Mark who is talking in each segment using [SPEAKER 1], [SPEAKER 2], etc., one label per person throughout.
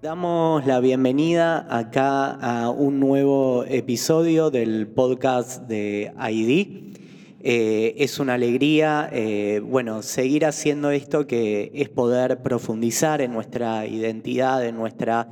[SPEAKER 1] Damos la bienvenida acá a un nuevo episodio del podcast de ID. Eh, es una alegría, eh, bueno, seguir haciendo esto que es poder profundizar en nuestra identidad, en nuestra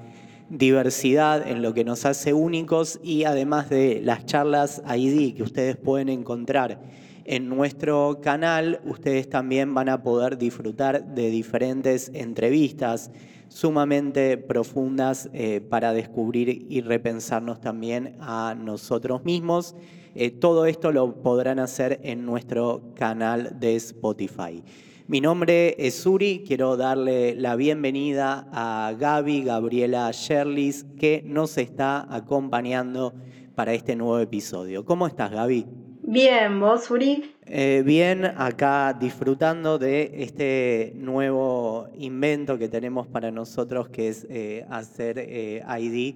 [SPEAKER 1] diversidad, en lo que nos hace únicos y además de las charlas ID que ustedes pueden encontrar en nuestro canal, ustedes también van a poder disfrutar de diferentes entrevistas sumamente profundas eh, para descubrir y repensarnos también a nosotros mismos. Eh, todo esto lo podrán hacer en nuestro canal de Spotify. Mi nombre es Suri, quiero darle la bienvenida a Gaby Gabriela Sherlis que nos está acompañando para este nuevo episodio. ¿Cómo estás, Gaby?
[SPEAKER 2] Bien, ¿vos, Uri?
[SPEAKER 1] Eh, bien, acá disfrutando de este nuevo invento que tenemos para nosotros, que es eh, hacer eh, ID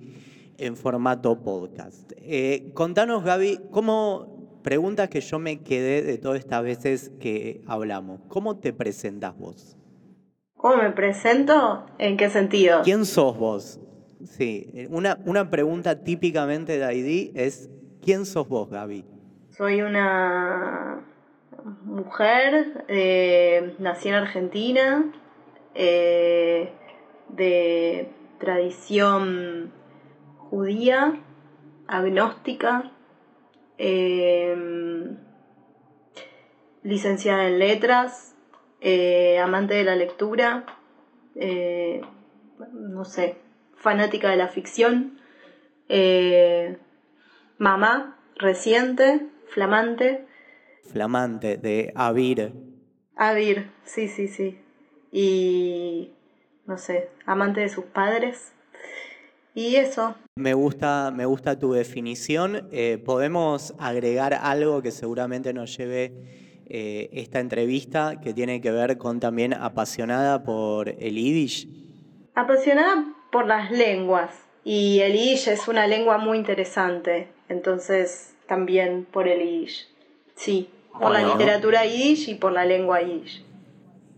[SPEAKER 1] en formato podcast. contanos, Gaby, ¿cómo, preguntas que yo me quedé de todas estas veces que hablamos, ¿cómo te presentas vos?
[SPEAKER 2] ¿Cómo me presento? ¿En qué sentido?
[SPEAKER 1] ¿Quién sos vos? Sí, una, una pregunta típicamente de ID es, ¿quién sos vos, Gaby?
[SPEAKER 2] Soy una mujer, eh, nací en Argentina, eh, de tradición judía, agnóstica, eh, licenciada en letras, amante de la lectura, no sé, fanática de la ficción, mamá reciente, Flamante.
[SPEAKER 1] Flamante, de Avir.
[SPEAKER 2] Avir, sí, sí, sí. Y, no sé, amante de sus padres. Y eso.
[SPEAKER 1] Me gusta, me gusta tu definición. Eh, ¿Podemos agregar algo que seguramente nos lleve eh, esta entrevista que tiene que ver con también apasionada por el Yiddish?
[SPEAKER 2] Apasionada por las lenguas. Y el Yiddish es una lengua muy interesante. Entonces, también por el Yiddish. Sí, por la literatura Yiddish y por la lengua Yiddish.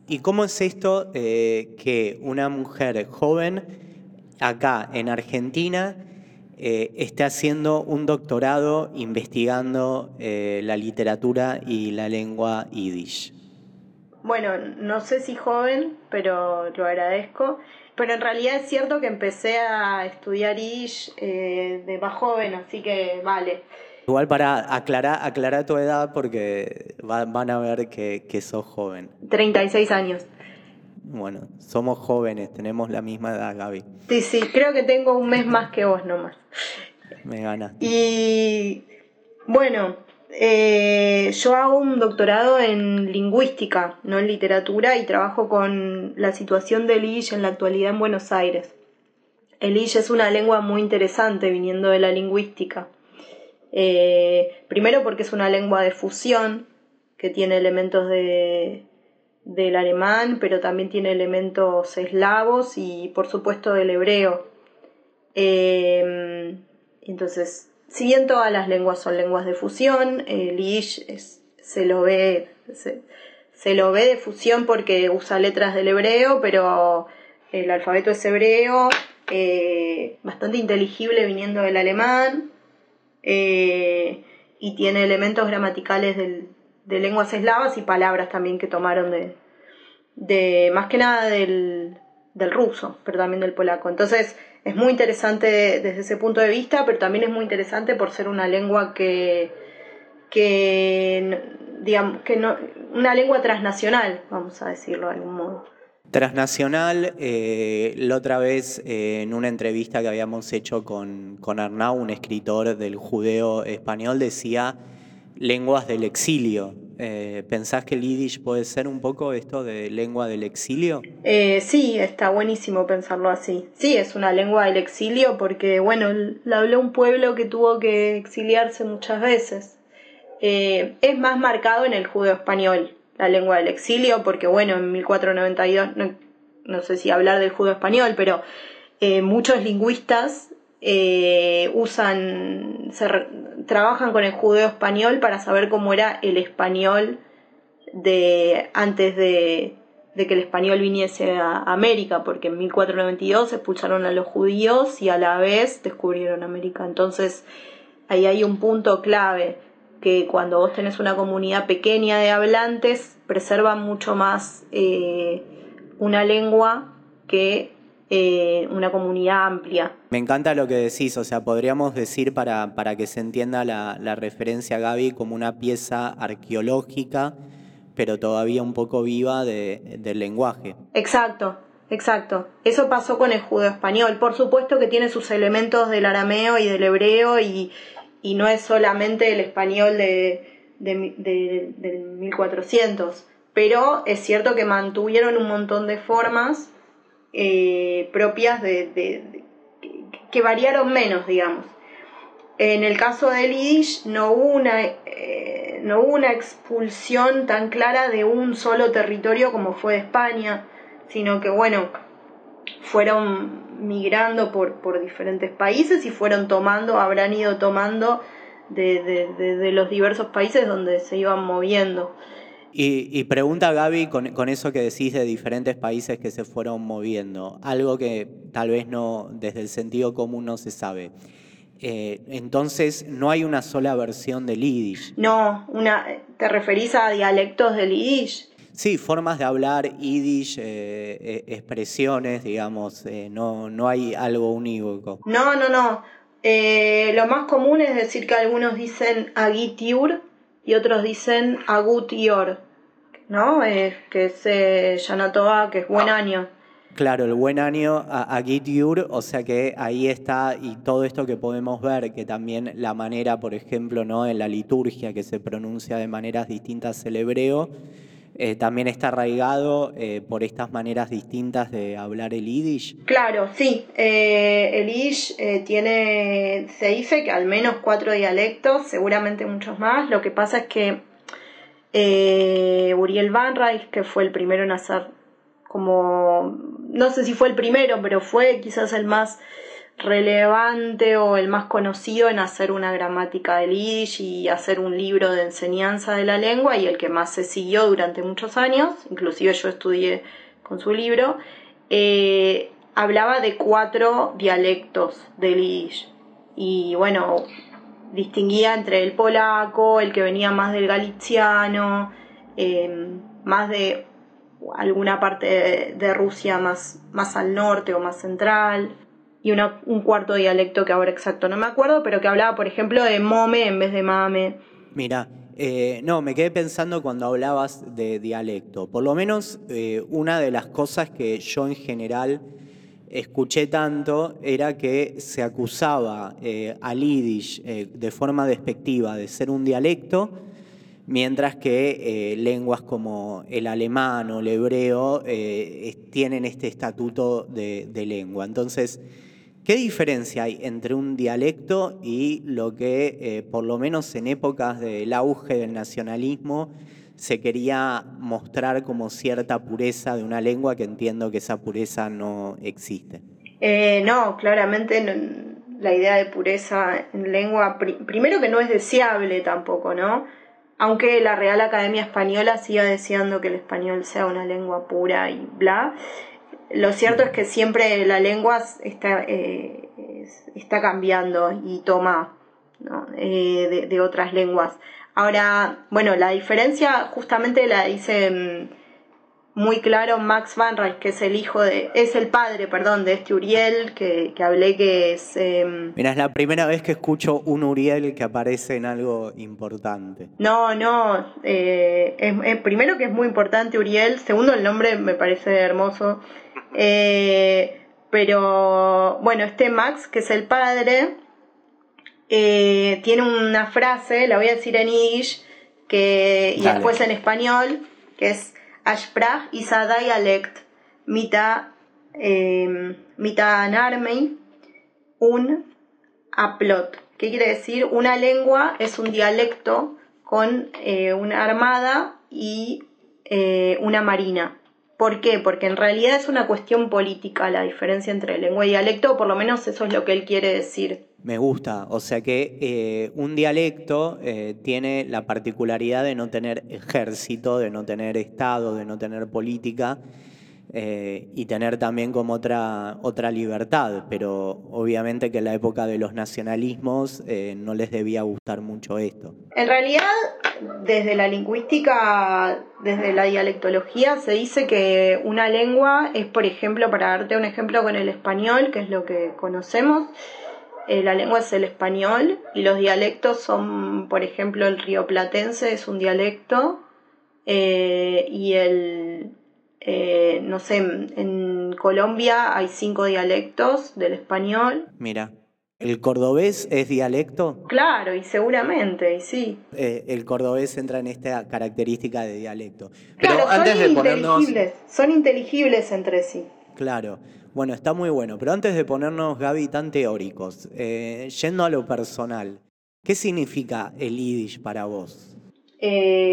[SPEAKER 1] ¿Y cómo es esto eh, que una mujer joven acá en Argentina eh, esté haciendo un doctorado investigando eh, la literatura y la lengua Yiddish?
[SPEAKER 2] Bueno, no sé si joven, pero lo agradezco. Pero en realidad es cierto que empecé a estudiar Yiddish de más joven, así que vale.
[SPEAKER 1] Igual para aclarar, aclarar tu edad porque van a ver que, que sos joven.
[SPEAKER 2] 36 años.
[SPEAKER 1] Bueno, somos jóvenes, tenemos la misma edad, Gaby.
[SPEAKER 2] Sí, sí, creo que tengo un mes más que vos nomás.
[SPEAKER 1] Me ganas.
[SPEAKER 2] Y bueno, eh, yo hago un doctorado en lingüística, no en literatura, y trabajo con la situación del ISH en la actualidad en Buenos Aires. El ISH es una lengua muy interesante viniendo de la lingüística. Eh, primero porque es una lengua de fusión que tiene elementos de, del alemán, pero también tiene elementos eslavos y por supuesto del hebreo. Eh, entonces, si bien todas las lenguas son lenguas de fusión, el Yiddish se lo ve se, lo ve de fusión porque usa letras del hebreo, pero el alfabeto es hebreo, eh, bastante inteligible viniendo del alemán. Eh, y tiene elementos gramaticales de lenguas eslavas y palabras también que tomaron de, de más que nada del, del ruso, pero también del polaco. Entonces es muy interesante desde ese punto de vista, pero también es muy interesante por ser una lengua que, que digamos, que no, una lengua transnacional, vamos a decirlo de algún modo.
[SPEAKER 1] Transnacional, eh, la otra vez eh, en una entrevista que habíamos hecho con, con Arnau, un escritor del judeo español, decía lenguas del exilio. Eh, ¿Pensás que el yiddish puede ser un poco esto de lengua del exilio?
[SPEAKER 2] Eh, sí, está buenísimo pensarlo así. Sí, es una lengua del exilio porque, bueno, la habló un pueblo que tuvo que exiliarse muchas veces. Es más marcado en el judeo español, la lengua del exilio, porque, bueno, en 1492, no, no sé si hablar del judeo español, pero muchos lingüistas usan, trabajan con el judeo español para saber cómo era el español de antes de, que el español viniese a América, porque en 1492 expulsaron a los judíos y a la vez descubrieron América. Entonces, ahí hay un punto clave, que cuando vos tenés una comunidad pequeña de hablantes, preservan mucho más eh, una lengua que eh, una comunidad amplia.
[SPEAKER 1] Me encanta lo que decís, o sea, podríamos decir para, para que se entienda la, referencia a Gaby como una pieza arqueológica, pero todavía un poco viva del lenguaje.
[SPEAKER 2] Exacto, Exacto, eso pasó con el judeo español. Por supuesto que tiene sus elementos del arameo y del hebreo y, no es solamente el español de, de, del 1400, pero es cierto que mantuvieron un montón de formas eh, propias de, que variaron menos, digamos. En el caso del Yiddish no hubo una, eh, no hubo una expulsión tan clara de un solo territorio como fue de España, sino que bueno, fueron migrando por, por diferentes países y fueron tomando, habrán ido tomando de, de los diversos países donde se iban moviendo.
[SPEAKER 1] Y, pregunta Gaby con, eso que decís de diferentes países que se fueron moviendo, algo que tal vez no, desde el sentido común no se sabe. Eh, entonces, ¿no hay una sola versión del Yiddish?
[SPEAKER 2] No, una, ¿te referís a dialectos del Yiddish?
[SPEAKER 1] Sí, formas de hablar Yiddish, eh, eh, expresiones, digamos, no, no hay algo unívoco.
[SPEAKER 2] No, no, no. lo más común es decir que algunos dicen agitiur, y otros dicen Agut Yor, ¿no? Eh, que es eh, que es buen año.
[SPEAKER 1] Claro, el buen año a, Yur, o sea que ahí está, y todo esto que podemos ver, que también la manera, por ejemplo, ¿no? en la liturgia que se pronuncia de maneras distintas el hebreo, eh, también está arraigado eh, por estas maneras distintas de hablar el yiddish.
[SPEAKER 2] Claro, sí. Eh, el yiddish tiene, se dice que al menos cuatro dialectos, seguramente muchos más. Lo que pasa es que Uriel Van Reich, que fue el primero en hacer como, no sé si fue el primero, pero fue quizás el más relevante o el más conocido en hacer una gramática del Yiddish y hacer un libro de enseñanza de la lengua y el que más se siguió durante muchos años, inclusive yo estudié con su libro, eh, hablaba de cuatro dialectos del Yiddish y bueno, distinguía entre el polaco, el que venía más del galiciano, eh, más de alguna parte de, Rusia más, más al norte o más central, y un cuarto dialecto que ahora exacto no me acuerdo, pero que hablaba, por ejemplo, de mome en vez de mame.
[SPEAKER 1] Mira, eh, no, me quedé pensando cuando hablabas de dialecto. Por lo menos eh, una de las cosas que yo en general escuché tanto era que se acusaba eh, al yiddish de forma despectiva de ser un dialecto, mientras que lenguas como el alemán o el hebreo tienen este estatuto de lengua. Entonces, ¿Qué diferencia hay entre un dialecto y lo que, eh, por lo menos en épocas del auge del nacionalismo, se quería mostrar como cierta pureza de una lengua que entiendo que esa pureza no existe?
[SPEAKER 2] Eh, no, claramente la idea de pureza en lengua, primero que no es deseable tampoco, ¿no? Aunque la Real Academia Española siga deseando que el español sea una lengua pura y bla, lo cierto es que siempre la lengua está, eh, está cambiando y toma eh, de, otras lenguas. Ahora, bueno, la diferencia justamente la dice mm, muy claro Max Van Rijk, que es el hijo de, es el padre, perdón, de este Uriel que, que hablé que es...
[SPEAKER 1] Em, Mira, es la primera vez que escucho un Uriel que aparece en algo importante.
[SPEAKER 2] No, no, eh, es, primero que es muy importante Uriel, segundo el nombre me parece hermoso, eh, pero bueno, este Max, que es el padre, eh, tiene una frase, la voy a decir en Yiddish, que, y después en español, que es Ashprach y dialect mita, eh, mita narmei, un aplot. ¿Qué quiere decir? Una lengua es un dialecto con eh, una armada y una marina. ¿Por qué? Porque en realidad es una cuestión política la diferencia entre lengua y dialecto, por lo menos eso es lo que él quiere decir.
[SPEAKER 1] Me gusta, o sea que eh, un dialecto eh, tiene la particularidad de no tener ejército, de no tener Estado, de no tener política, eh, y tener también como otra, otra libertad, pero obviamente que en la época de los nacionalismos eh, no les debía gustar mucho esto.
[SPEAKER 2] En realidad, desde la lingüística, desde la dialectología, se dice que una lengua es, por ejemplo, para darte un ejemplo con el español, que es lo que conocemos, eh, la lengua es el español y los dialectos son, por ejemplo, el rioplatense es un dialecto y el eh, no sé, en Colombia hay cinco dialectos del español.
[SPEAKER 1] Mira. ¿El cordobés es dialecto?
[SPEAKER 2] Claro, y seguramente, y sí.
[SPEAKER 1] Eh, el cordobés entra en esta característica de dialecto.
[SPEAKER 2] Pero claro, antes son de inteligibles, son inteligibles entre sí.
[SPEAKER 1] Claro, bueno, está muy bueno. Pero antes de ponernos, Gaby, tan teóricos, eh, yendo a lo personal, ¿qué significa el yiddish para vos?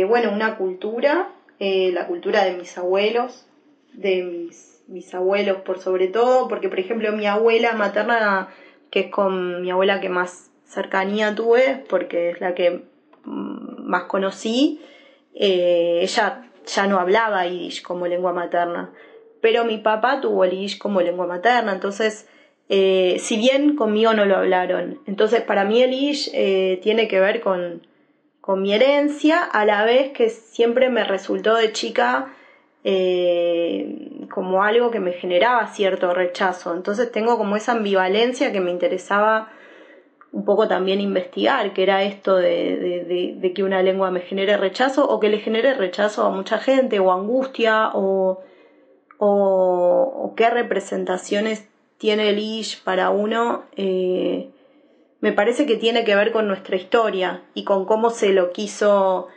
[SPEAKER 2] bueno, una cultura eh, la cultura de mis abuelos, de mis, mis abuelos por sobre todo, porque por ejemplo mi abuela materna, que es con mi abuela que más cercanía tuve, porque es la que mm, más conocí, eh, ella ya no hablaba yiddish como lengua materna, pero mi papá tuvo el yiddish como lengua materna, entonces, eh, si bien conmigo no lo hablaron, entonces para mí el yiddish tiene que ver con, con mi herencia, a la vez que siempre me resultó de chica eh, como algo que me generaba cierto rechazo. Entonces tengo como esa ambivalencia que me interesaba un poco también investigar, que era esto de, que una lengua me genere rechazo o que le genere rechazo a mucha gente o angustia o, o, qué representaciones tiene el ish para uno. Eh, me parece que tiene que ver con nuestra historia y con cómo se lo quiso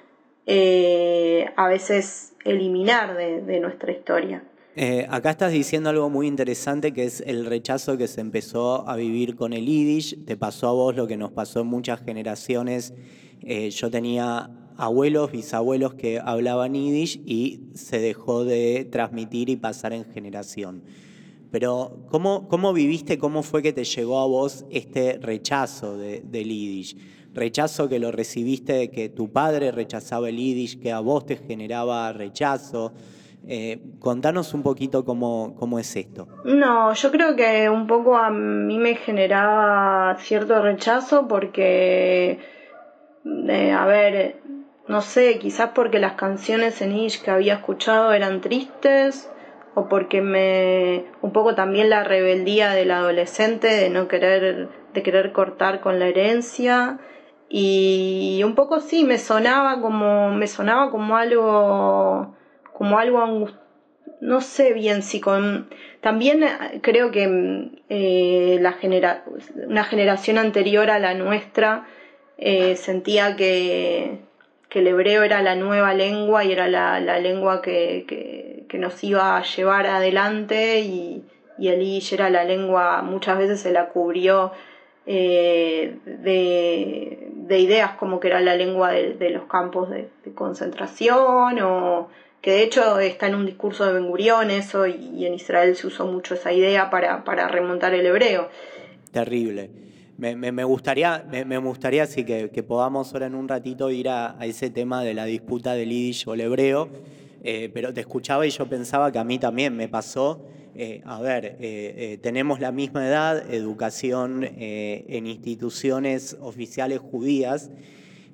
[SPEAKER 2] eh, a veces eliminar de, nuestra historia.
[SPEAKER 1] Eh, acá estás diciendo algo muy interesante que es el rechazo que se empezó a vivir con el Yiddish. Te pasó a vos lo que nos pasó en muchas generaciones. Eh, yo tenía abuelos, bisabuelos que hablaban Yiddish y se dejó de transmitir y pasar en generación. Pero ¿cómo, ¿cómo viviste, cómo fue que te llegó a vos este rechazo de, del Yiddish? Rechazo que lo recibiste de que tu padre rechazaba el Yiddish, que a vos te generaba rechazo. Eh, contanos un poquito cómo, cómo es esto.
[SPEAKER 2] No, yo creo que un poco a mí me generaba cierto rechazo porque, eh, a ver, no sé, quizás porque las canciones en Yiddish que había escuchado eran tristes o porque me un poco también la rebeldía del adolescente de no querer de querer cortar con la herencia. Y un poco sí me sonaba como me sonaba como algo como algo no sé bien si con también creo que eh, la genera, una generación anterior a la nuestra eh, sentía que que el hebreo era la nueva lengua y era la, lengua que, que, nos iba a llevar adelante y, y el era la lengua, muchas veces se la cubrió eh, de, ideas como que era la lengua de, los campos de, concentración o que de hecho está en un discurso de Ben Gurión eso y, en Israel se usó mucho esa idea para, para remontar el hebreo.
[SPEAKER 1] Terrible. Me, gustaría, me, gustaría sí, que, podamos ahora en un ratito ir a, ese tema de la disputa del yiddish o el hebreo, eh, pero te escuchaba y yo pensaba que a mí también me pasó. Eh, a ver, eh, tenemos la misma edad, educación en instituciones oficiales judías,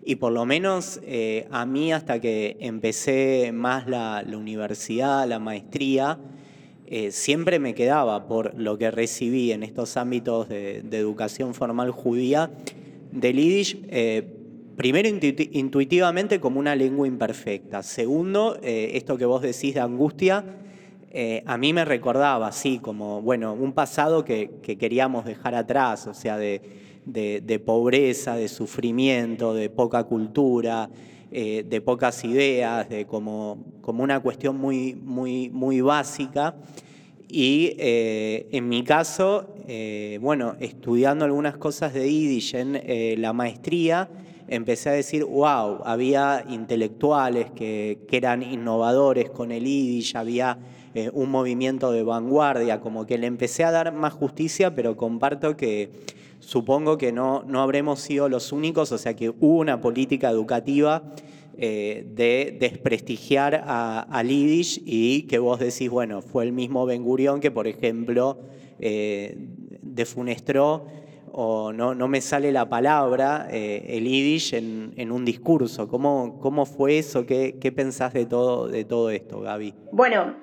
[SPEAKER 1] y por lo menos a mí hasta que empecé más la universidad, la maestría, eh, siempre me quedaba por lo que recibí en estos ámbitos de, educación formal judía del Yiddish, eh, primero intuitivamente como una lengua imperfecta. Segundo, eh, esto que vos decís de angustia, a mí me recordaba así como, bueno, un pasado que, queríamos dejar atrás, o sea, de, de, pobreza, de sufrimiento, de poca cultura. eh, de pocas ideas, de como, como una cuestión muy, muy, muy básica. Y eh, en mi caso, eh, bueno, estudiando algunas cosas de Yiddish en la maestría, empecé a decir, wow, había intelectuales que, que eran innovadores con el Yiddish, había un movimiento de vanguardia, como que le empecé a dar más justicia, pero comparto que supongo que no, no habremos sido los únicos, o sea que hubo una política educativa eh, de desprestigiar al Yiddish y que vos decís, bueno, fue el mismo Ben Gurión que, por ejemplo, eh, defunestró, o no, no me sale la palabra, eh, el Yiddish en, un discurso. ¿Cómo, ¿Cómo fue eso? ¿Qué, ¿Qué pensás de todo, de todo esto, Gaby?
[SPEAKER 2] Bueno,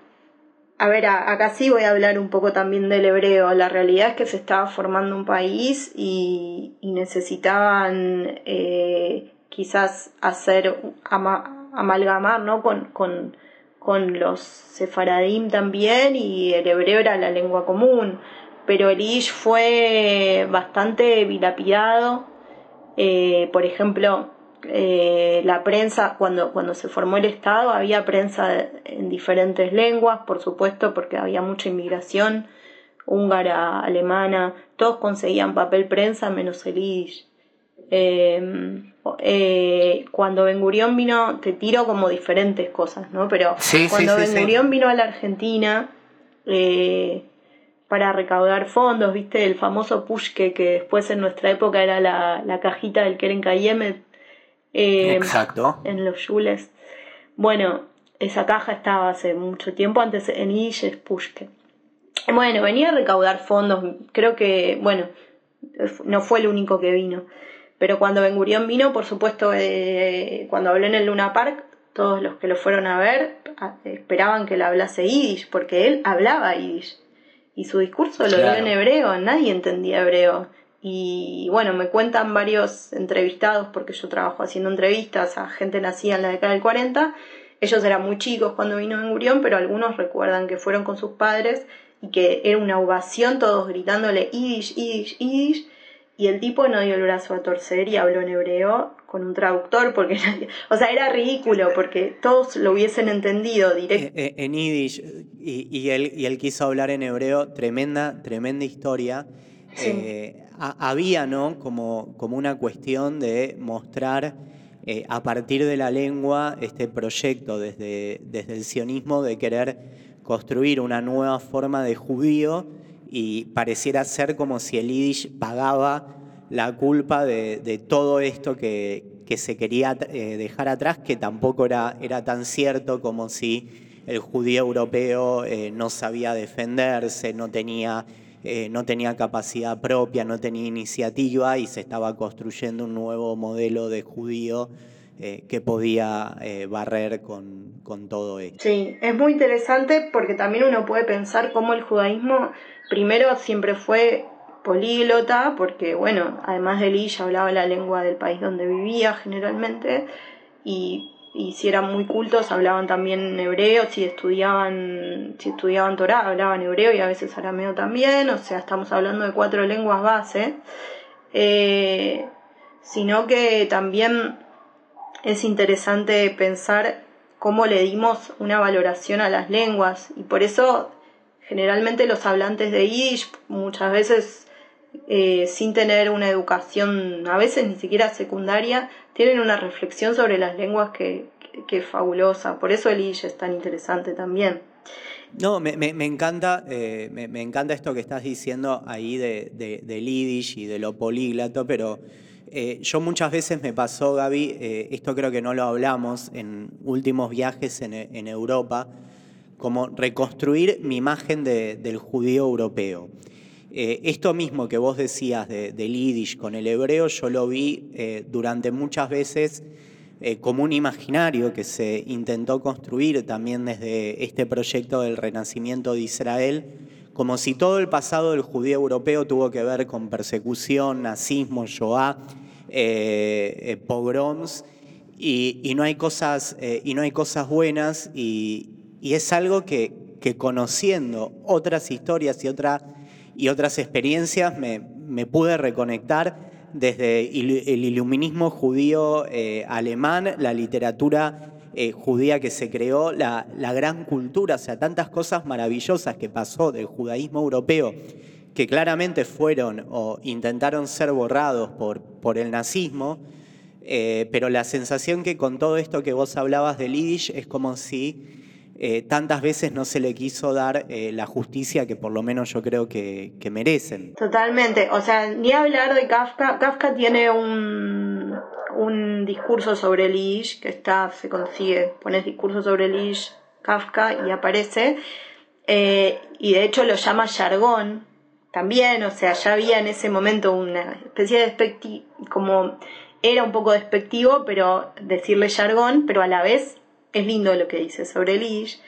[SPEAKER 2] a ver, acá sí voy a hablar un poco también del hebreo. La realidad es que se estaba formando un país y, necesitaban eh, quizás hacer, amalgamar ¿no? con, con, con los sefaradim también y el hebreo era la lengua común. Pero el Ish fue bastante vilapidado. Eh, por ejemplo, eh, la prensa, cuando, cuando se formó el Estado, había prensa en diferentes lenguas, por supuesto, porque había mucha inmigración húngara, alemana, todos conseguían papel prensa menos el Yiddish. Em, eh, cuando Ben Gurión vino, te tiro como diferentes cosas, ¿no? Pero cuando Ben Gurión vino a la Argentina eh, para recaudar fondos, ¿viste? El famoso Pushke, que después en nuestra época era la, la cajita del Keren Kayemet,
[SPEAKER 1] eh, Exacto.
[SPEAKER 2] En los Jules. Bueno, esa caja estaba hace mucho tiempo, antes en Illes Pushke. Bueno, venía a recaudar fondos, creo que, bueno, no fue el único que vino. Pero cuando Ben Gurión vino, por supuesto, eh, cuando habló en el Luna Park, todos los que lo fueron a ver esperaban que él hablase yiddish, porque él hablaba yiddish. Y su discurso lo dio en hebreo, nadie entendía hebreo. Y bueno, me cuentan varios entrevistados, porque yo trabajo haciendo entrevistas a gente nacida en la década del 40. Ellos eran muy chicos cuando vino en Gurión, pero algunos recuerdan que fueron con sus padres y que era una ovación, todos gritándole Yiddish, Yiddish, Yiddish. Y el tipo no dio el brazo a torcer y habló en hebreo con un traductor, porque o sea, era ridículo, porque todos lo hubiesen entendido directo.
[SPEAKER 1] Eh, eh, en Yiddish, y, y, él, y él quiso hablar en hebreo, tremenda, tremenda historia. Eh, había ¿no? como, como una cuestión de mostrar a partir de la lengua este proyecto desde, desde el sionismo de querer construir una nueva forma de judío y pareciera ser como si el Yiddish pagaba la culpa de, todo esto que, se quería eh, dejar atrás, que tampoco era, tan cierto como si el judío europeo no sabía defenderse, no tenía eh, no tenía capacidad propia, no tenía iniciativa y se estaba construyendo un nuevo modelo de judío eh, que podía eh, barrer con, con, todo esto.
[SPEAKER 2] Sí, es muy interesante porque también uno puede pensar cómo el judaísmo primero siempre fue políglota, porque bueno, además de Lee hablaba la lengua del país donde vivía generalmente, y y si eran muy cultos hablaban también hebreo, si estudiaban, si estudiaban Torah hablaban hebreo y a veces arameo también, o sea, estamos hablando de cuatro lenguas base, eh, sino que también es interesante pensar cómo le dimos una valoración a las lenguas y por eso generalmente los hablantes de Yiddish muchas veces eh, sin tener una educación, a veces ni siquiera secundaria, tienen una reflexión sobre las lenguas que, que, es fabulosa. Por eso el Ish es tan interesante también.
[SPEAKER 1] No, me, me, encanta, eh, me, encanta esto que estás diciendo ahí de, de, del Yiddish y de lo políglato, pero eh, yo muchas veces me pasó, Gaby, esto creo que no lo hablamos en últimos viajes en, en Europa, como reconstruir mi imagen del judío europeo. Eh, esto mismo que vos decías de, del yiddish con el hebreo, yo lo vi eh, durante muchas veces eh, como un imaginario que se intentó construir también desde este proyecto del renacimiento de Israel, como si todo el pasado del judío europeo tuvo que ver con persecución, nazismo, Shoah, pogroms, y, no hay cosas, y no hay cosas buenas, y, es algo que, conociendo otras historias y otras y otras experiencias me, pude reconectar desde el iluminismo judío eh, alemán, la literatura eh, judía que se creó, la, gran cultura, o sea, tantas cosas maravillosas que pasó del judaísmo europeo que claramente fueron o intentaron ser borrados por, por el nazismo, eh, pero la sensación que con todo esto que vos hablabas del Yiddish es como si eh, tantas veces no se le quiso dar eh, la justicia que por lo menos yo creo que, merecen.
[SPEAKER 2] Totalmente, o sea, ni hablar de Kafka. Kafka tiene un, un discurso sobre el Ish que está, se consigue, pones discurso sobre el Ish, Kafka y aparece, eh, y de hecho lo llama jargón también, o sea, ya había en ese momento una especie de despectivo, como era un poco despectivo, pero decirle jargón, pero a la vez es lindo lo que dice sobre Lish.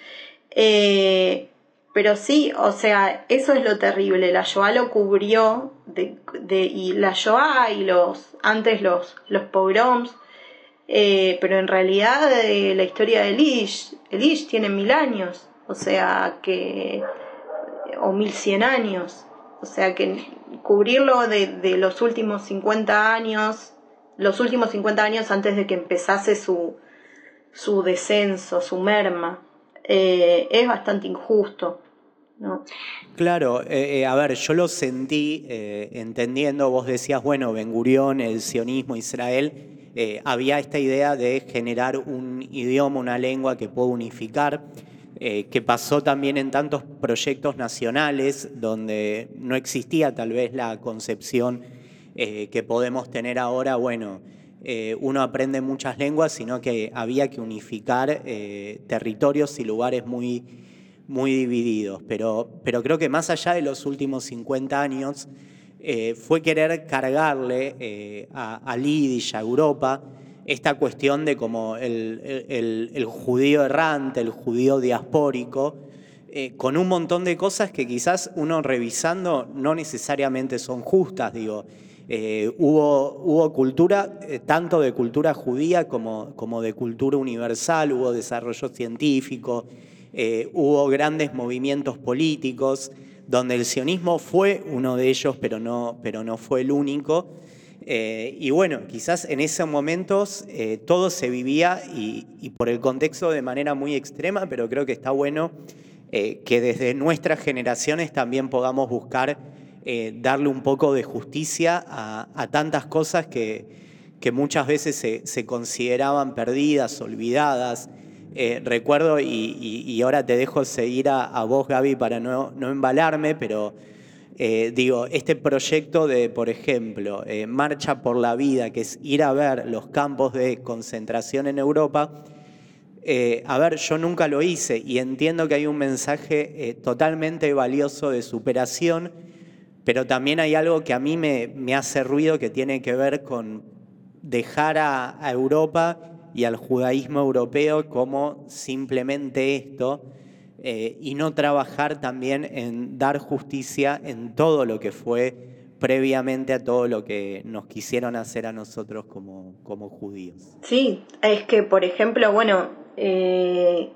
[SPEAKER 2] Eh, pero sí, o sea, eso es lo terrible. La Shoah lo cubrió de, y la Shoah y los antes los, los pogroms. Eh, pero en realidad eh, la historia de Lish, Lish tiene mil años, o sea que o mil cien años, o sea que cubrirlo de, de los últimos 50 años, los últimos 50 años antes de que empezase su, su descenso, su merma, eh, es bastante injusto. ¿No?
[SPEAKER 1] Claro, eh, eh, a ver, yo lo sentí entendiendo, vos decías, bueno, Ben Gurión, el sionismo, Israel, había esta idea de generar un idioma, una lengua que pueda unificar, que pasó también en tantos proyectos nacionales donde no existía tal vez la concepción que podemos tener ahora, bueno, eh, uno aprende muchas lenguas, sino que había que unificar eh, territorios y lugares muy, muy divididos. Pero, pero creo que más allá de los últimos 50 años, eh, fue querer cargarle a, a Lidish, a Europa, esta cuestión de como el, judío errante, el judío diaspórico, con un montón de cosas que quizás uno revisando no necesariamente son justas, digo. Eh, hubo, hubo, cultura, eh, tanto de cultura judía como, como, de cultura universal, hubo desarrollo científico, eh, hubo grandes movimientos políticos, donde el sionismo fue uno de ellos, pero no, pero no fue el único. y bueno, quizás en esos momentos todo se vivía y, por el contexto de manera muy extrema, pero creo que está bueno que desde nuestras generaciones también podamos buscar eh, darle un poco de justicia a, tantas cosas que, que muchas veces se, consideraban perdidas, olvidadas. Eh, recuerdo, y, ahora te dejo seguir a, vos, Gaby, para no, no embalarme, pero eh, digo, este proyecto de, por ejemplo, Marcha por la Vida, que es ir a ver los campos de concentración en Europa, a ver, yo nunca lo hice y entiendo que hay un mensaje totalmente valioso de superación pero también hay algo que a mí me, hace ruido que tiene que ver con dejar a, Europa y al judaísmo europeo como simplemente esto eh, y no trabajar también en dar justicia en todo lo que fue previamente a todo lo que nos quisieron hacer a nosotros como, como judíos.
[SPEAKER 2] Sí, es que, por ejemplo, bueno, eh,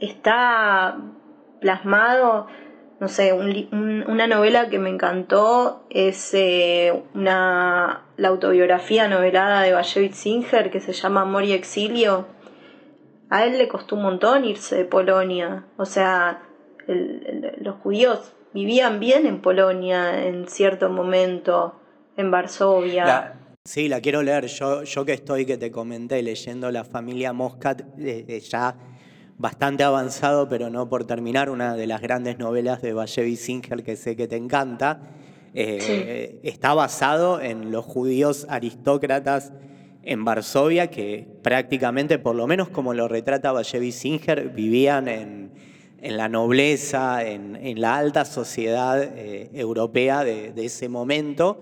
[SPEAKER 2] está plasmado no sé, una novela que me encantó es eh, una, la autobiografía novelada de Bayevich Singer que se llama Amor y Exilio. A él le costó un montón irse de Polonia. O sea, los judíos vivían bien en Polonia en cierto momento, en Varsovia.
[SPEAKER 1] sí, la quiero leer. Yo, yo que estoy, que te comenté, leyendo La familia Moscat, ya bastante avanzado, pero no por terminar, una de las grandes novelas de Vallevi Singer que sé que te encanta. Eh, está basado en los judíos aristócratas en Varsovia, que prácticamente, por lo menos como lo retrata Vallevi Singer, vivían en, la nobleza, en, la alta sociedad eh, europea de, de, ese momento,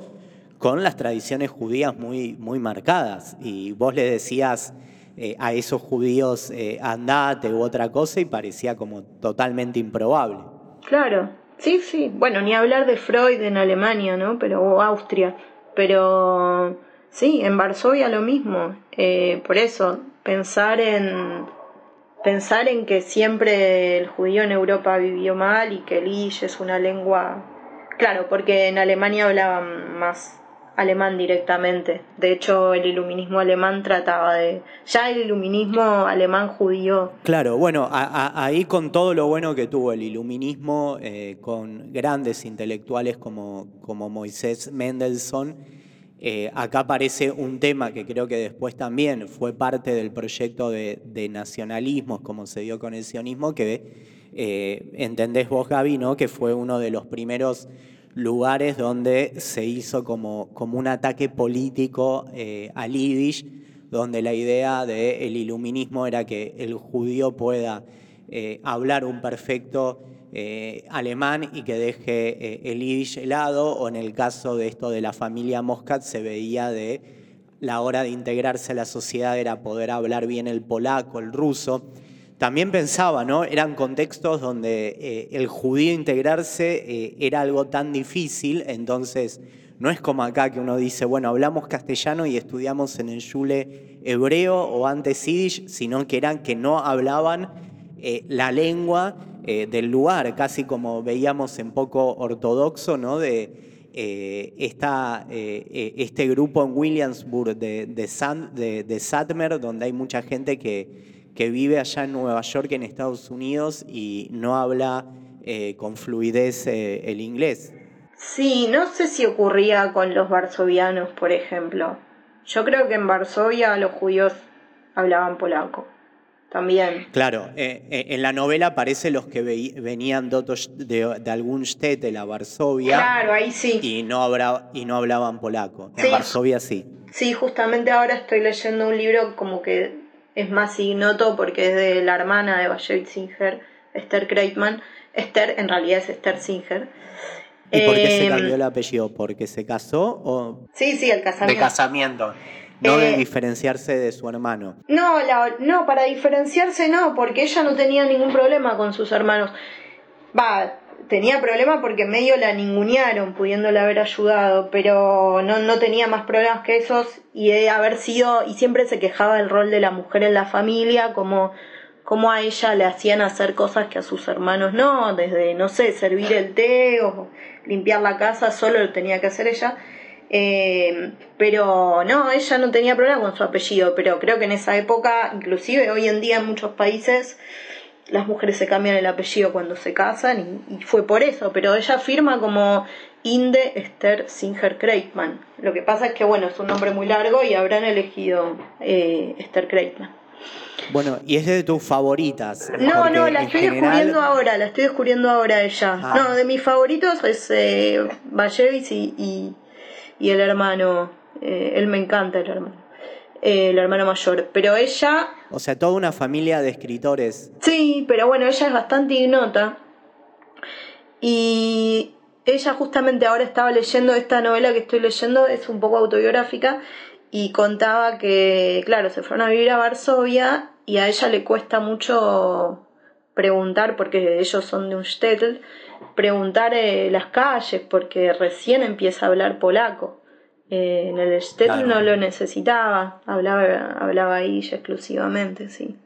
[SPEAKER 1] con las tradiciones judías muy, muy marcadas. Y vos le decías eh, a esos judíos eh, andate u otra cosa y parecía como totalmente improbable.
[SPEAKER 2] Claro, sí, sí. Bueno, ni hablar de Freud en Alemania, ¿no? Pero, o Austria. Pero sí, en Varsovia lo mismo. Eh, por eso, pensar en pensar en que siempre el judío en Europa vivió mal y que el Ish es una lengua. Claro, porque en Alemania hablaban más alemán directamente. De hecho, el iluminismo alemán trataba de... Ya el iluminismo alemán judío.
[SPEAKER 1] Claro, bueno, ahí con todo lo bueno que tuvo el iluminismo, eh, con grandes intelectuales como, como Moisés Mendelssohn, eh, acá aparece un tema que creo que después también fue parte del proyecto de, de nacionalismos, como se dio con el sionismo, que eh, entendés vos, Gaby, ¿no? que fue uno de los primeros lugares donde se hizo como, como un ataque político eh, al Yiddish, donde la idea del iluminismo era que el judío pueda eh, hablar un perfecto eh, alemán y que deje el Yiddish helado, o en el caso de esto de la familia Moscat se veía de la hora de integrarse a la sociedad era poder hablar bien el polaco, el ruso. También pensaba, ¿no? Eran contextos donde eh, el judío integrarse eh, era algo tan difícil, entonces no es como acá que uno dice, bueno, hablamos castellano y estudiamos en el Yule hebreo o antes yiddish, sino que eran que no hablaban eh, la lengua del lugar, casi como veíamos en poco ortodoxo, ¿no? De esta, este grupo en Williamsburg de, de, donde hay mucha gente que que vive allá en Nueva York, en Estados Unidos, y no habla eh, con fluidez eh, el inglés.
[SPEAKER 2] Sí, no sé si ocurría con los varsovianos, por ejemplo. Yo creo que en Varsovia los judíos hablaban polaco. También.
[SPEAKER 1] Claro, eh, en la novela aparece los que venían de, de, algún shtetl a Varsovia.
[SPEAKER 2] Claro, ahí sí.
[SPEAKER 1] Y no, y no hablaban polaco. En Varsovia sí.
[SPEAKER 2] Sí, justamente ahora estoy leyendo un libro como que es más ignoto porque es de la hermana de Bayer Singer, Esther Kreitman. Esther en realidad es Esther Singer.
[SPEAKER 1] ¿Y por qué se em, cambió el apellido? ¿Porque se casó o...?
[SPEAKER 2] Sí, sí, el casamiento.
[SPEAKER 1] De casamiento. No de eh, diferenciarse de su hermano.
[SPEAKER 2] No, no, para diferenciarse no, porque ella no tenía ningún problema con sus hermanos. Va, tenía problemas porque medio la ningunearon pudiéndola haber ayudado, pero no, no tenía más problemas que esos y de haber sido, y siempre se quejaba del rol de la mujer en la familia, como, como a ella le hacían hacer cosas que a sus hermanos no, desde, no sé, servir el té o limpiar la casa, solo lo tenía que hacer ella. Eh, pero no, ella no tenía problema con su apellido, pero creo que en esa época, inclusive hoy en día en muchos países, las mujeres se cambian el apellido cuando se casan y, fue por eso, pero ella firma como Inde Esther Singer Kreitman. Lo que pasa es que, bueno, es un nombre muy largo y habrán elegido eh, Esther Kreitman.
[SPEAKER 1] Bueno, y es de tus favoritas.
[SPEAKER 2] No, no, la estoy descubriendo ahora, la estoy descubriendo ahora ella. Ah. No, de mis favoritos es eh, y, y, el hermano. Eh, él me encanta, el hermano. Eh, el hermano mayor. Pero ella
[SPEAKER 1] o sea, toda una familia de escritores.
[SPEAKER 2] Sí, pero bueno, ella es bastante ignota. Y ella justamente ahora estaba leyendo esta novela que estoy leyendo, es un poco autobiográfica, y contaba que, claro, se fueron a vivir a Varsovia y a ella le cuesta mucho preguntar, porque ellos son de un shtetl, preguntar eh, las calles, porque recién empieza a hablar polaco. Eh, en el Stetl no lo necesitaba, hablaba, hablaba ahí exclusivamente, sí.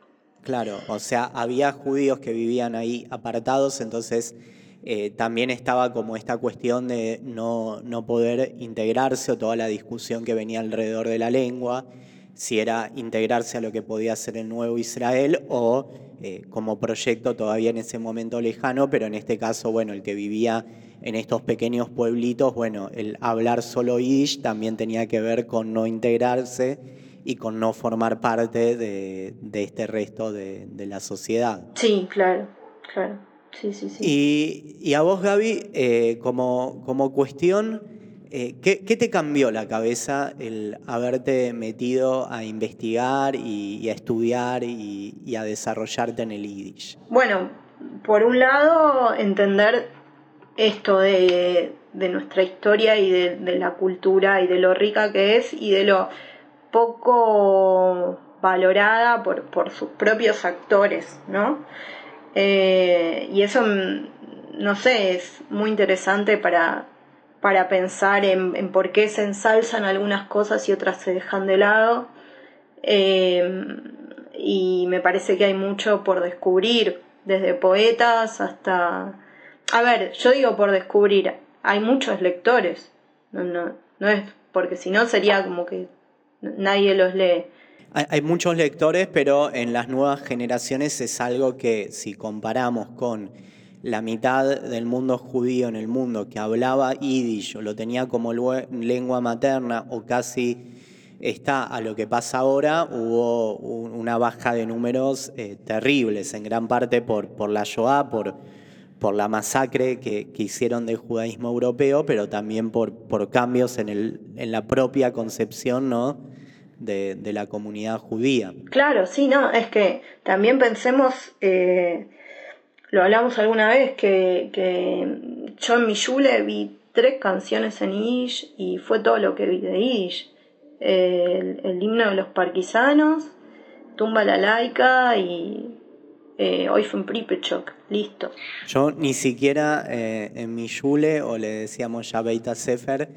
[SPEAKER 1] Claro, o sea, había judíos que vivían ahí apartados, entonces eh, también estaba como esta cuestión de no, no poder integrarse o toda la discusión que venía alrededor de la lengua, si era integrarse a lo que podía ser el nuevo Israel o eh, como proyecto todavía en ese momento lejano, pero en este caso, bueno, el que vivía en estos pequeños pueblitos, bueno, el hablar solo yiddish también tenía que ver con no integrarse y con no formar parte de, este resto de, la sociedad.
[SPEAKER 2] Sí, claro, claro. Sí, sí, sí.
[SPEAKER 1] Y, a vos, Gaby, eh, como, como cuestión, eh, ¿qué, te cambió la cabeza el haberte metido a investigar y, a estudiar y, y, a desarrollarte en el Yiddish?
[SPEAKER 2] Bueno, por un lado, entender esto de, nuestra historia y de, la cultura y de lo rica que es y de lo poco valorada por, por sus propios actores, ¿no? Eh, y eso, mm, no sé, es muy interesante para, para pensar en, por qué se ensalzan algunas cosas y otras se dejan de lado. Eh, y me parece que hay mucho por descubrir, desde poetas hasta a ver, yo digo por descubrir, hay muchos lectores, no, no, no es porque si no sería como que nadie los lee.
[SPEAKER 1] Hay, muchos lectores, pero en las nuevas generaciones es algo que si comparamos con la mitad del mundo judío en el mundo que hablaba yiddish o lo tenía como lengua materna o casi está a lo que pasa ahora, hubo una baja de números eh, terribles, en gran parte por, por la Shoah, por, por la masacre que, hicieron del judaísmo europeo, pero también por, por cambios en, el, en la propia concepción ¿no? de, la comunidad judía.
[SPEAKER 2] Claro, sí, no, es que también pensemos, eh, lo hablamos alguna vez, que, que yo en mi Yule vi tres canciones en Yiddish y fue todo lo que vi de Yiddish. El, el himno de los parquisanos, Tumba la laica y eh, hoy fue un Pripechok, listo.
[SPEAKER 1] Yo ni siquiera eh, en mi Yule, o le decíamos ya Beita Sefer,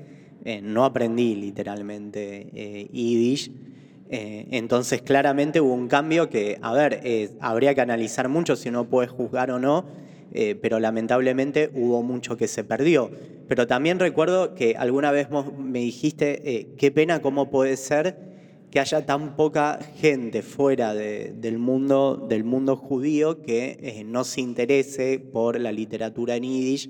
[SPEAKER 1] eh, no aprendí literalmente eh, Yiddish. entonces claramente hubo un cambio que, a ver, habría que analizar mucho si uno puede juzgar o no, pero lamentablemente hubo mucho que se perdió. Pero también recuerdo que alguna vez me dijiste, qué pena cómo puede ser que haya tan poca gente fuera del, mundo, del mundo judío que eh, no se interese por la literatura en yiddish,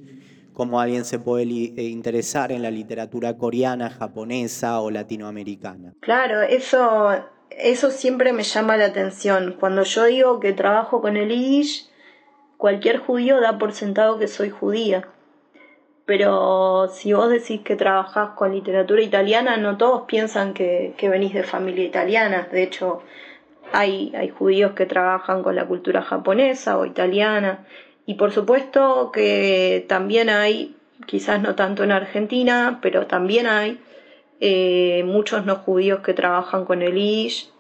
[SPEAKER 1] como alguien se puede eh, interesar en la literatura coreana, japonesa o latinoamericana.
[SPEAKER 2] Claro, eso, eso siempre me llama la atención. Cuando yo digo que trabajo con el yiddish, cualquier judío da por sentado que soy judía pero si vos decís que trabajás con literatura italiana, no todos piensan que, venís de familia italiana. De hecho, hay, hay judíos que trabajan con la cultura japonesa o italiana. Y por supuesto que también hay, quizás no tanto en Argentina, pero también hay eh, muchos no judíos que trabajan con el ish.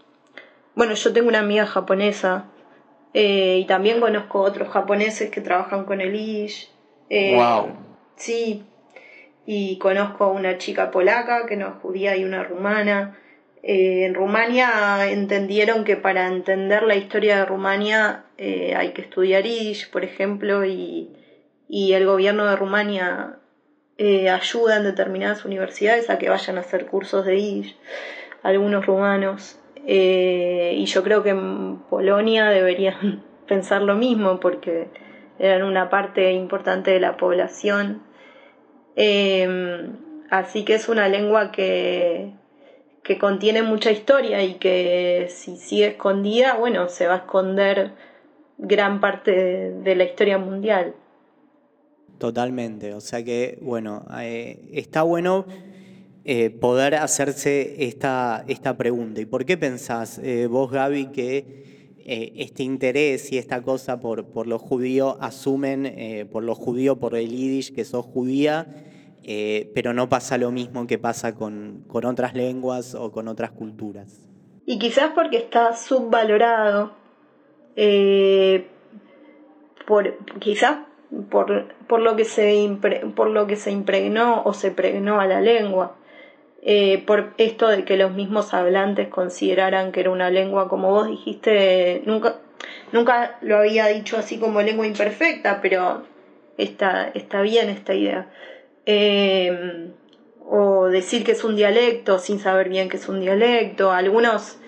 [SPEAKER 2] Bueno, yo tengo una amiga japonesa eh, y también conozco otros japoneses que trabajan con el ish.
[SPEAKER 3] wow
[SPEAKER 2] eh, Sí, y conozco a una chica polaca que no es judía y una rumana. Eh, en Rumania entendieron que para entender la historia de Rumania eh, hay que estudiar Yiddish, por ejemplo, y, y el gobierno de Rumania eh, ayuda en determinadas universidades a que vayan a hacer cursos de Yiddish, algunos rumanos. y yo creo que en Polonia deberían pensar lo mismo porque eran una parte importante de la población Em, así que es una lengua que, que contiene mucha historia y que si sigue escondida, bueno, se va a esconder gran parte de, la historia mundial.
[SPEAKER 1] Totalmente, o sea que, bueno, eh, está bueno eh, poder hacerse esta, esta pregunta. ¿Y por qué pensás eh, vos, Gaby, que este interés y esta cosa por, por los judíos asumen, por los judíos, por el yiddish, que sos judía, eh, pero no pasa lo mismo que pasa con, otras lenguas o con otras culturas.
[SPEAKER 2] Y quizás porque está subvalorado, eh, por, quizás por, por, lo que se por lo que se impregnó o se pregnó a la lengua. Eh, por esto de que los mismos hablantes consideraran que era una lengua, como vos dijiste, nunca, nunca lo había dicho así como lengua imperfecta, pero está, está bien esta idea. Em, o decir que es un dialecto sin saber bien que es un dialecto. Algunos,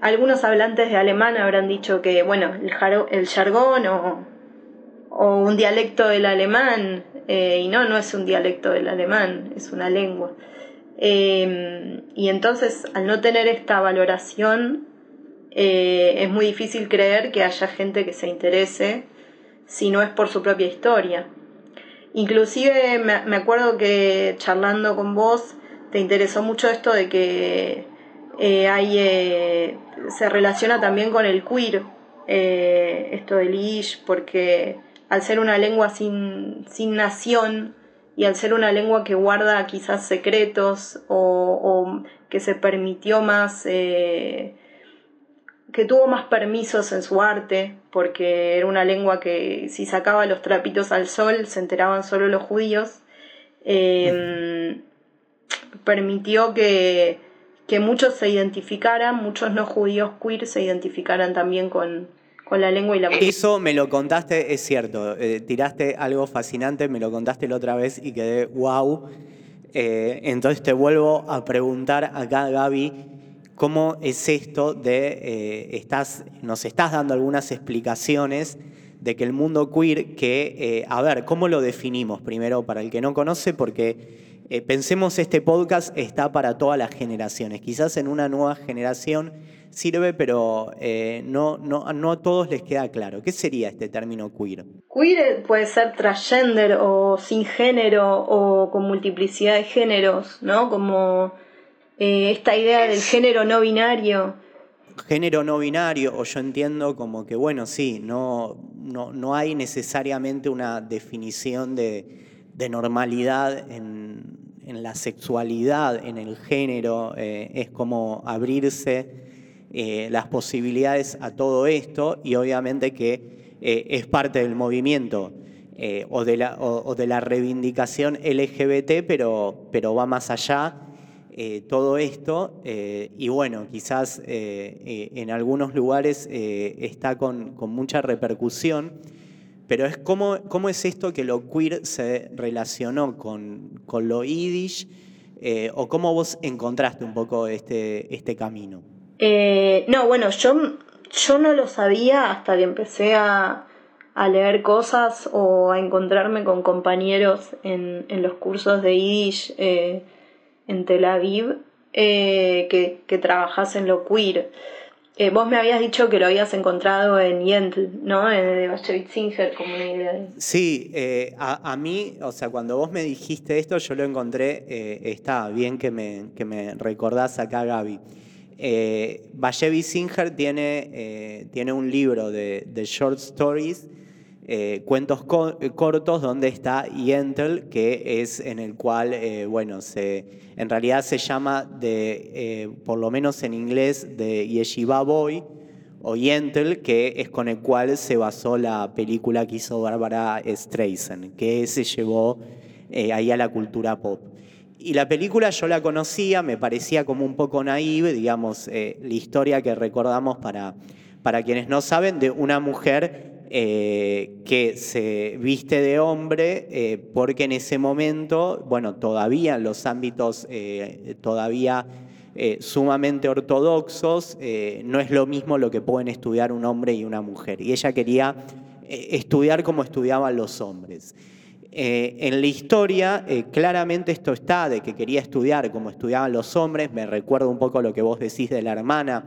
[SPEAKER 2] algunos hablantes de alemán habrán dicho que, bueno, el, el jargón o, o, un dialecto del alemán, eh, y no, no es un dialecto del alemán, es una lengua. Em, y entonces, al no tener esta valoración, eh, es muy difícil creer que haya gente que se interese si no es por su propia historia. Inclusive me, acuerdo que charlando con vos te interesó mucho esto de que eh, hay, eh, se relaciona también con el queer, esto del ish, porque al ser una lengua sin, sin nación y al ser una lengua que guarda quizás secretos o, que se permitió más que tuvo más permisos en su arte, porque era una lengua que si sacaba los trapitos al sol se enteraban solo los judíos, em, permitió que, que, muchos se identificaran, muchos no judíos queer se identificaran también con, con la lengua y la.
[SPEAKER 1] Eso me lo contaste, es cierto, eh, tiraste algo fascinante, me lo contaste la otra vez y quedé wow. Eh, entonces te vuelvo a preguntar acá, Gaby, ¿cómo es esto de, eh, estás, nos estás dando algunas explicaciones de que el mundo queer, que, a ver, ¿cómo lo definimos primero para el que no conoce? Porque pensemos este podcast está para todas las generaciones. Quizás en una nueva generación sirve, pero eh, no, no, no a todos les queda claro. ¿Qué sería este término queer?
[SPEAKER 2] Queer puede ser transgender o sin género o con multiplicidad de géneros, ¿no? Como eh, esta idea del género no binario.
[SPEAKER 1] Género no binario, o yo entiendo como que, bueno, sí, no, no, no hay necesariamente una definición de, normalidad en, la sexualidad, en el género, eh, es como abrirse eh, las posibilidades a todo esto y obviamente que eh, es parte del movimiento o, de la, de la, reivindicación LGBT, pero, pero va más allá todo esto y bueno, quizás en algunos lugares está con, mucha repercusión. Pero es cómo, cómo, es esto que lo queer se relacionó con, con lo yiddish o cómo vos encontraste un poco este, este camino.
[SPEAKER 2] Eh, no, bueno, yo, yo no lo sabía hasta que empecé a, a leer cosas o a encontrarme con compañeros en, en los cursos de Yiddish eh, en Tel Aviv eh, que, que trabajas en lo queer. Eh, vos me habías dicho que lo habías encontrado en Yentl, ¿no? De Bashevitz Singer, como una idea.
[SPEAKER 1] Sí, eh, a, a, mí, o sea, cuando vos me dijiste esto, yo lo encontré, eh, está bien que me, que me recordás acá, Gaby. Eh, Singer tiene, eh, tiene un libro de, short stories, eh, cuentos eh, cortos, donde está Yentl, que es en el cual, bueno, se, en realidad se llama, de, por lo menos en inglés, de Yeshiva Boy, o Yentl, que es con el cual se basó la película que hizo Barbara Streisand, que se llevó ahí a la cultura pop. Y la película yo la conocía, me parecía como un poco naive, digamos, eh, la historia que recordamos para, para quienes no saben, de una mujer eh, que se viste de hombre eh, porque en ese momento, bueno, todavía en los ámbitos todavía sumamente ortodoxos, no es lo mismo lo que pueden estudiar un hombre y una mujer. Y ella quería estudiar como estudiaban los hombres. Eh, en la historia, eh, claramente esto está, de que quería estudiar como estudiaban los hombres, me recuerda un poco lo que vos decís de la hermana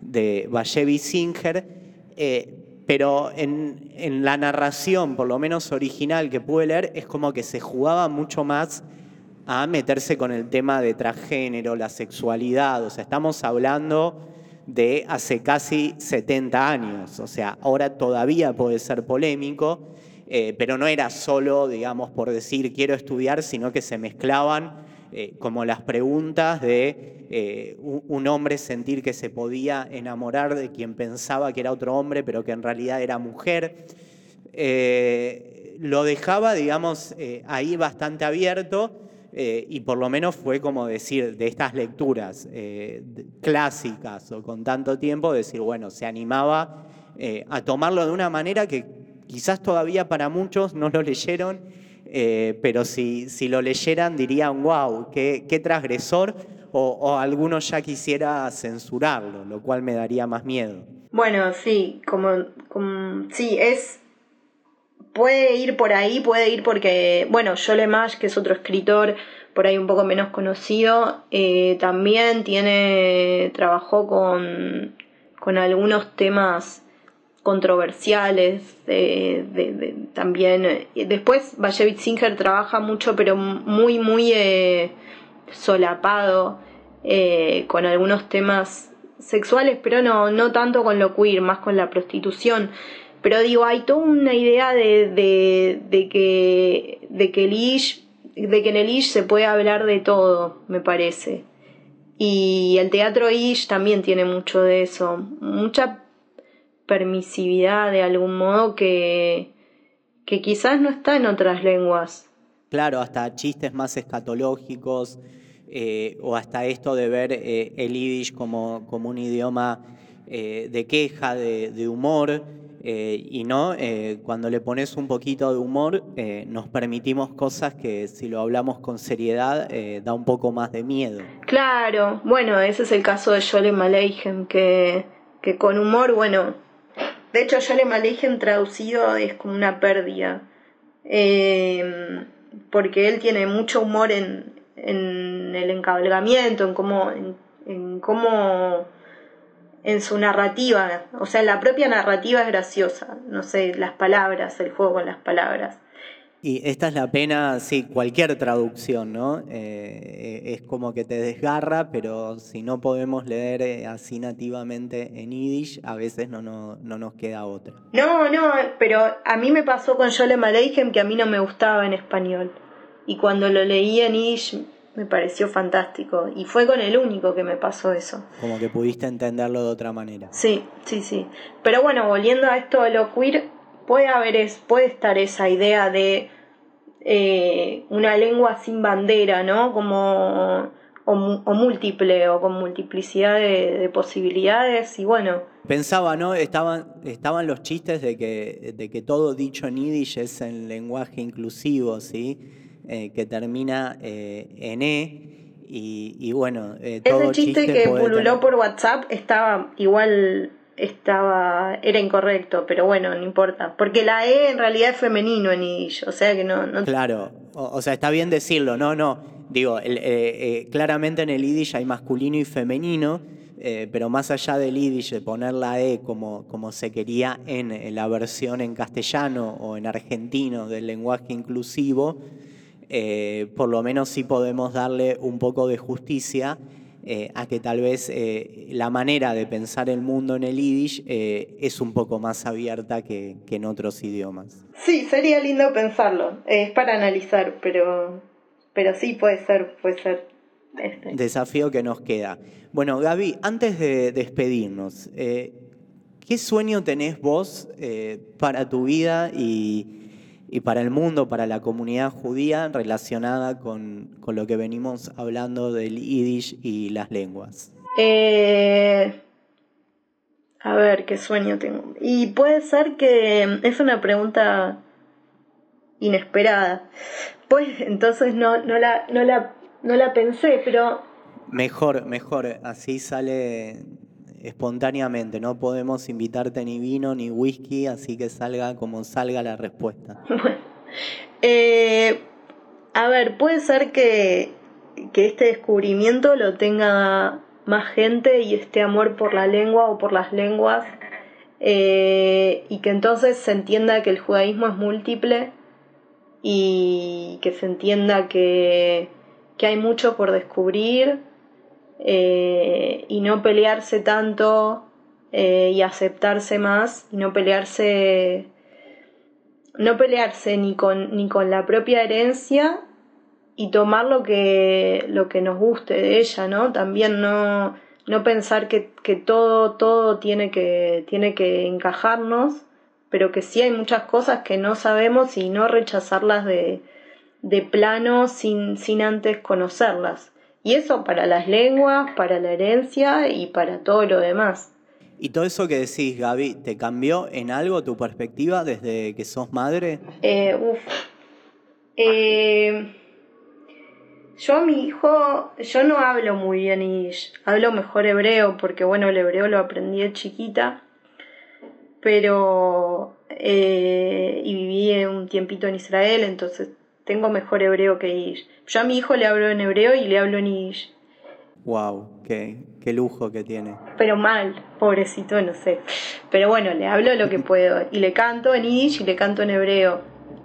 [SPEAKER 1] de Vallevi Singer, eh, pero en, en, la narración, por lo menos original que pude leer, es como que se jugaba mucho más a meterse con el tema de transgénero, la sexualidad, o sea, estamos hablando de hace casi 70 años, o sea, ahora todavía puede ser polémico, eh, pero no era solo, digamos, por decir quiero estudiar, sino que se mezclaban eh, como las preguntas de eh, un hombre sentir que se podía enamorar de quien pensaba que era otro hombre, pero que en realidad era mujer. lo dejaba, digamos, ahí bastante abierto. y por lo menos fue como decir, de estas lecturas clásicas o con tanto tiempo, decir, bueno, se animaba a tomarlo de una manera que Quizás todavía para muchos no lo leyeron, eh, pero si, si, lo leyeran dirían, wow, qué, qué transgresor, o, o, alguno ya quisiera censurarlo, lo cual me daría más miedo.
[SPEAKER 2] Bueno, sí, como, sí, es puede ir por ahí, puede ir porque, bueno, Jole Mash, que es otro escritor por ahí un poco menos conocido, eh, también tiene, trabajó con, con algunos temas controversiales de, también eh, después Vallevitz Singer trabaja mucho pero muy muy eh, solapado eh, con algunos temas sexuales pero no no tanto con lo queer más con la prostitución. Pero digo hay toda una idea de, de, de que de que el ish, de que en el ish se puede hablar de todo me parece. Y el teatro ish también tiene mucho de eso. Mucha permisividad de algún modo que, que quizás no está en otras lenguas.
[SPEAKER 1] Claro, hasta chistes más escatológicos eh, o hasta esto de ver eh, el yiddish como, como un idioma eh, de queja, de, humor. Y no, cuando le pones un poquito de humor, nos permitimos cosas que si lo hablamos con seriedad da un poco más de miedo.
[SPEAKER 2] Claro, bueno, ese es el caso de Jolem Aleichem, que, que con humor, bueno, de hecho Jolem Aleichem traducido es como una pérdida, porque él tiene mucho humor en, en el encabalgamiento, en cómo, en cómo en su narrativa, o sea, la propia narrativa es graciosa, no sé, las palabras, el juego con las palabras.
[SPEAKER 1] Y esta es la pena, sí, cualquier traducción, ¿no? Eh, es como que te desgarra, pero si no podemos leer eh, así nativamente en Yiddish, a veces no, no, no nos queda otra.
[SPEAKER 2] No, no, pero a mí me pasó con Yolem Aleichem que a mí no me gustaba en español. Y cuando lo leí en Yiddish me pareció fantástico y fue con el único que me pasó eso.
[SPEAKER 1] Como que pudiste entenderlo de otra manera.
[SPEAKER 2] Sí, sí, sí. Pero bueno, volviendo a esto de lo queer, puede haber es, puede estar esa idea de eh, una lengua sin bandera, ¿no? Como o, múltiple o con multiplicidad de, posibilidades y bueno.
[SPEAKER 1] Pensaba, ¿no? Estaban, estaban los chistes de que, de que todo dicho en yiddish es en lenguaje inclusivo, ¿sí? Eh, que termina eh, en E. Y, bueno,
[SPEAKER 2] eh, todo Ese chiste, que pululó por WhatsApp estaba igual estaba era incorrecto, pero bueno, no importa, porque la E en realidad es femenino en Yiddish, o sea que no...
[SPEAKER 1] Claro, o, sea, está bien decirlo, no, no, digo, claramente en el Yiddish hay masculino y femenino, pero más allá del Yiddish, de poner la E como, como se quería en la versión en castellano o en argentino del lenguaje inclusivo, eh, por lo menos sí podemos darle un poco de justicia eh, a que tal vez eh, la manera de pensar el mundo en el Yiddish es un poco más abierta que, en otros idiomas.
[SPEAKER 2] Sí, sería lindo pensarlo. Es para analizar, pero, pero sí puede ser, puede ser. Este.
[SPEAKER 1] Desafío que nos queda. Bueno, Gaby, antes de despedirnos, ¿qué sueño tenés vos para tu vida y, y para el mundo, para la comunidad judía relacionada con, lo que venimos hablando del Yiddish y las lenguas?
[SPEAKER 2] Eh, a ver, qué sueño tengo. Y puede ser que es una pregunta inesperada. Pues entonces no, no, la, no, la, no la pensé, pero...
[SPEAKER 1] Mejor, mejor, así sale espontáneamente, no podemos invitarte ni vino ni whisky, así que salga como salga la respuesta.
[SPEAKER 2] Eh, a ver, puede ser que, que este descubrimiento lo tenga más gente y este amor por la lengua o por las lenguas eh, y que entonces se entienda que el judaísmo es múltiple y que se entienda que, que hay mucho por descubrir eh, y no pelearse tanto eh, y aceptarse más no pelearse no pelearse ni con ni con la propia herencia y tomar lo que lo que nos guste de ella no también no no pensar que, que todo todo tiene que tiene que encajarnos pero que sí hay muchas cosas que no sabemos y no rechazarlas de, de plano sin, sin antes conocerlas. Y eso para las lenguas, para la herencia y para todo lo demás.
[SPEAKER 1] ¿Y todo eso que decís, Gaby, te cambió en algo tu perspectiva desde que sos madre?
[SPEAKER 2] Eh, uf. Eh, yo a mi hijo, yo no hablo muy bien y hablo mejor hebreo porque bueno, el hebreo lo aprendí de chiquita, pero eh, y viví un tiempito en Israel, entonces tengo mejor hebreo que Yiddish. Yo a mi hijo le hablo en hebreo y le hablo en Yiddish.
[SPEAKER 1] Wow, qué, qué lujo que tiene.
[SPEAKER 2] Pero mal, pobrecito, no sé. Pero bueno, le hablo lo que puedo. Y le canto en Yiddish y le canto en hebreo.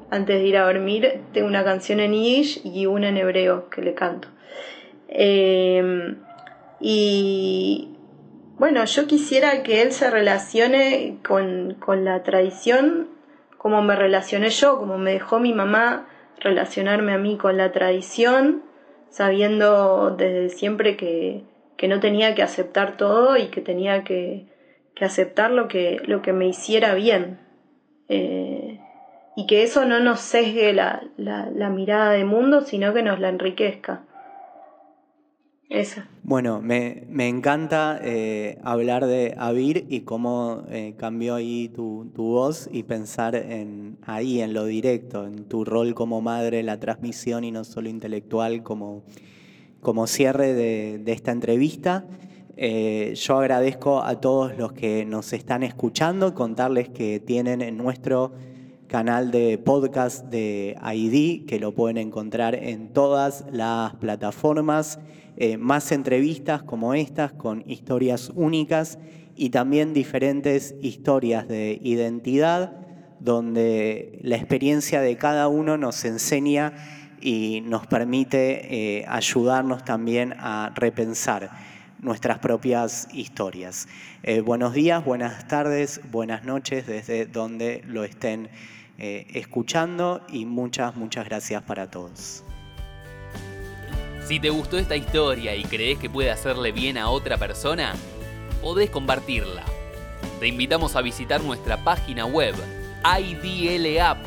[SPEAKER 2] Antes de ir a dormir, tengo una canción en Yiddish y una en hebreo que le canto. Em, y bueno, yo quisiera que él se relacione con, con la tradición como me relacioné yo, como me dejó mi mamá relacionarme a mí con la tradición, sabiendo desde siempre que, que no tenía que aceptar todo y que tenía que, que aceptar lo que, lo que me hiciera bien. Eh, y que eso no nos sesgue la, la, la mirada de mundo, sino que nos la enriquezca.
[SPEAKER 1] Bueno, me, encanta eh, hablar de Avir y cómo eh, cambió ahí tu, voz y pensar en ahí, en lo directo, en tu rol como madre, la transmisión y no solo intelectual como, como cierre de, esta entrevista. Eh, yo agradezco a todos los que nos están escuchando, contarles que tienen en nuestro canal de podcast de ID, que lo pueden encontrar en todas las plataformas eh, más entrevistas como estas con historias únicas y también diferentes historias de identidad donde la experiencia de cada uno nos enseña y nos permite eh, ayudarnos también a repensar nuestras propias historias. Eh, buenos días, buenas tardes, buenas noches desde donde lo estén escuchando y muchas, muchas gracias para todos.
[SPEAKER 3] Si te gustó esta historia y crees que puede hacerle bien a otra persona, podés compartirla. Te invitamos a visitar nuestra página web idla.com.ar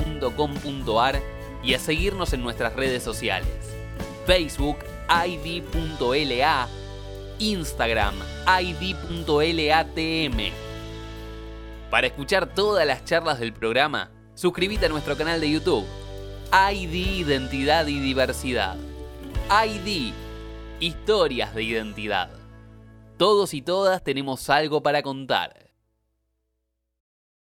[SPEAKER 3] y a seguirnos en nuestras redes sociales. Facebook id.la, Instagram id.latm. Para escuchar todas las charlas del programa, suscríbete a nuestro canal de YouTube, ID Identidad y Diversidad. ID, historias de identidad. Todos y todas tenemos algo para contar.